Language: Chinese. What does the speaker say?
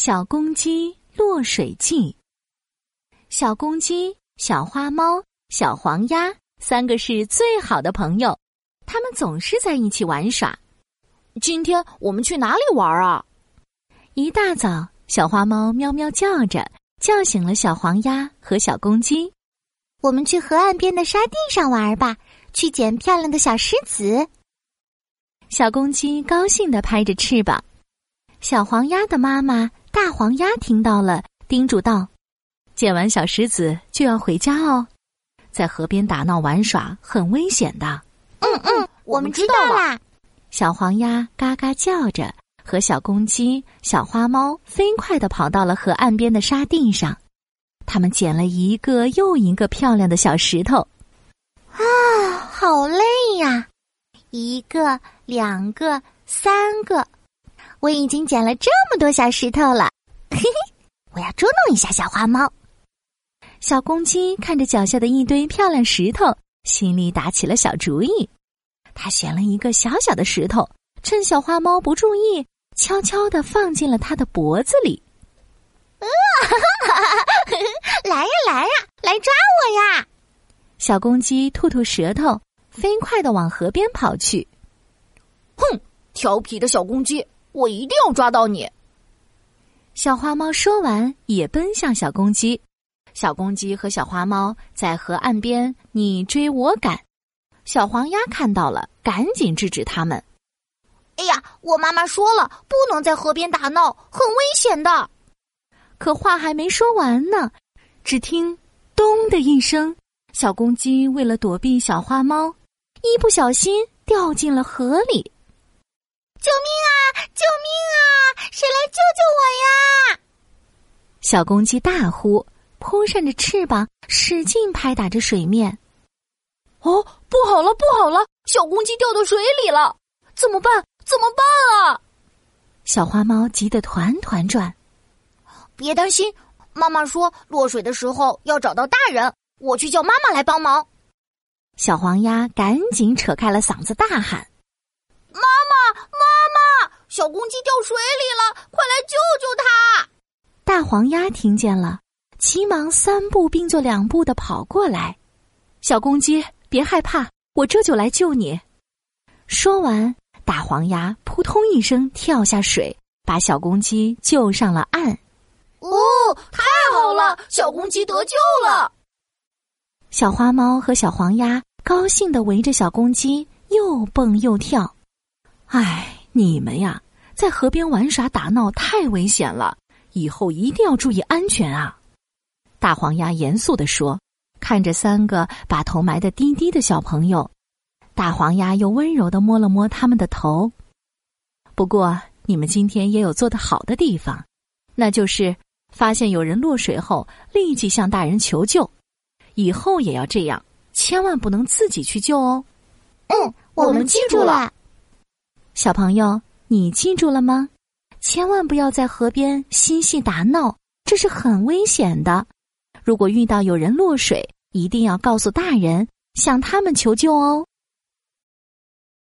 小公鸡落水记。小公鸡、小花猫、小黄鸭三个是最好的朋友，他们总是在一起玩耍。今天我们去哪里玩啊？一大早，小花猫喵喵叫着，叫醒了小黄鸭和小公鸡。我们去河岸边的沙地上玩吧，去捡漂亮的小石子。小公鸡高兴地拍着翅膀。小黄鸭的妈妈。大黄鸭听到了，叮嘱道：“捡完小石子就要回家哦，在河边打闹玩耍很危险的。”“嗯嗯，我们知道啦。”小黄鸭嘎嘎叫着，和小公鸡、小花猫飞快的跑到了河岸边的沙地上。他们捡了一个又一个漂亮的小石头。啊，好累呀！一个，两个，三个。我已经捡了这么多小石头了！我要捉弄一下小花猫。小公鸡看着脚下的一堆漂亮石头，心里打起了小主意。他选了一个小小的石头，趁小花猫不注意，悄悄的放进了它的脖子里。啊！来呀来呀，来抓我呀！小公鸡吐吐舌头，飞快的往河边跑去。哼，调皮的小公鸡！我一定要抓到你！小花猫说完，也奔向小公鸡。小公鸡和小花猫在河岸边你追我赶。小黄鸭看到了，赶紧制止他们。哎呀，我妈妈说了，不能在河边打闹，很危险的。可话还没说完呢，只听“咚”的一声，小公鸡为了躲避小花猫，一不小心掉进了河里。救命啊！救命啊！谁来救救我呀？小公鸡大呼，扑扇着翅膀，使劲拍打着水面。哦，不好了，不好了！小公鸡掉到水里了，怎么办？怎么办啊？小花猫急得团团转。别担心，妈妈说落水的时候要找到大人，我去叫妈妈来帮忙。小黄鸭赶紧扯开了嗓子大喊。妈妈，妈妈小公鸡掉水里了，快来救救它！大黄鸭听见了，急忙三步并作两步的跑过来。小公鸡，别害怕，我这就来救你。说完，大黄鸭扑通一声跳下水，把小公鸡救上了岸。哦，太好了，小公鸡得救了！小花猫和小黄鸭高兴的围着小公鸡又蹦又跳。唉，你们呀！在河边玩耍打闹太危险了，以后一定要注意安全啊！大黄鸭严肃地说，看着三个把头埋得低低的小朋友，大黄鸭又温柔地摸了摸他们的头。不过，你们今天也有做得好的地方，那就是发现有人落水后立即向大人求救，以后也要这样，千万不能自己去救哦。嗯，我们记住了，小朋友。你记住了吗？千万不要在河边嬉戏打闹，这是很危险的。如果遇到有人落水，一定要告诉大人，向他们求救哦。